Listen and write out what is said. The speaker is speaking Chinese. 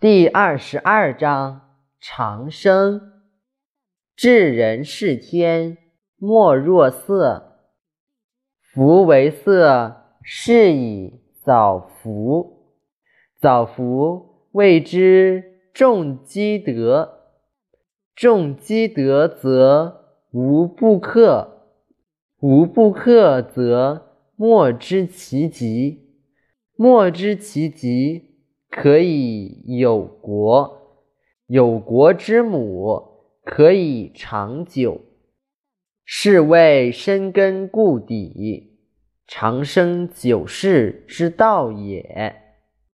第二十二章长生。至人世天，莫若色。夫为色，是以早服。早服，谓之重积德。重积德，则无不克；无不克，则莫知其极。莫知其极。可以有国，有国之母可以长久，是谓深根固底，长生久世之道也。